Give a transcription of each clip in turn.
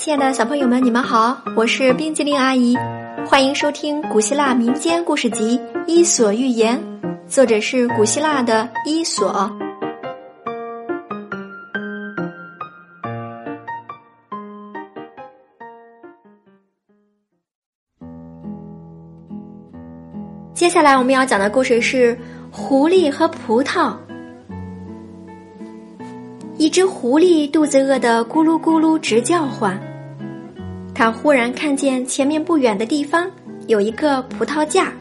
亲爱的小朋友们，你们好，我是冰激凌阿姨，欢迎收听古希腊民间故事集《伊索寓言》，作者是古希腊的伊索。接下来我们要讲的故事是《狐狸和葡萄》。一只狐狸肚子饿得咕噜咕噜直叫唤。他忽然看见前面不远的地方有一个葡萄架，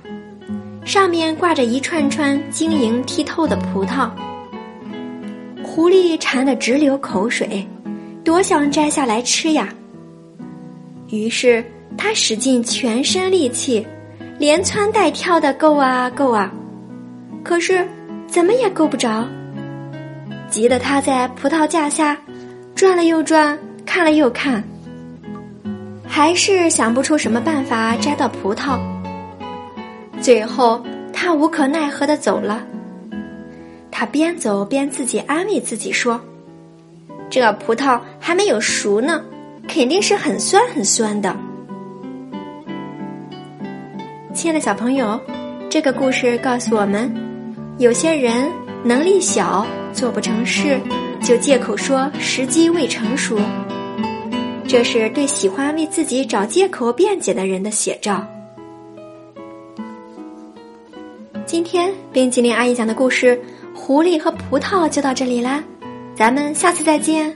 上面挂着一串串晶莹剔透的葡萄。狐狸馋得直流口水，多想摘下来吃呀。于是他使尽全身力气，连蹿带跳的够啊够啊，可是怎么也够不着。急得他在葡萄架下转了又转，看了又看，还是想不出什么办法摘到葡萄。最后，他无可奈何的走了。他边走边自己安慰自己说：“这葡萄还没有熟呢，肯定是很酸很酸的。”亲爱的小朋友，这个故事告诉我们，有些人能力小。做不成事，就借口说时机未成熟。这是对喜欢为自己找借口辩解的人的写照。今天冰淇淋阿姨讲的故事《狐狸和葡萄》就到这里啦，咱们下次再见，